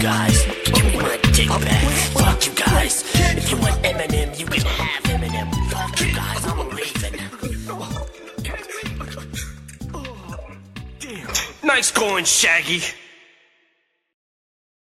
guys. Give me my dick back. Fuck you guys. If you want Eminem, you can have Eminem. Fuck you guys. I'm leaving. Nice going, Shaggy.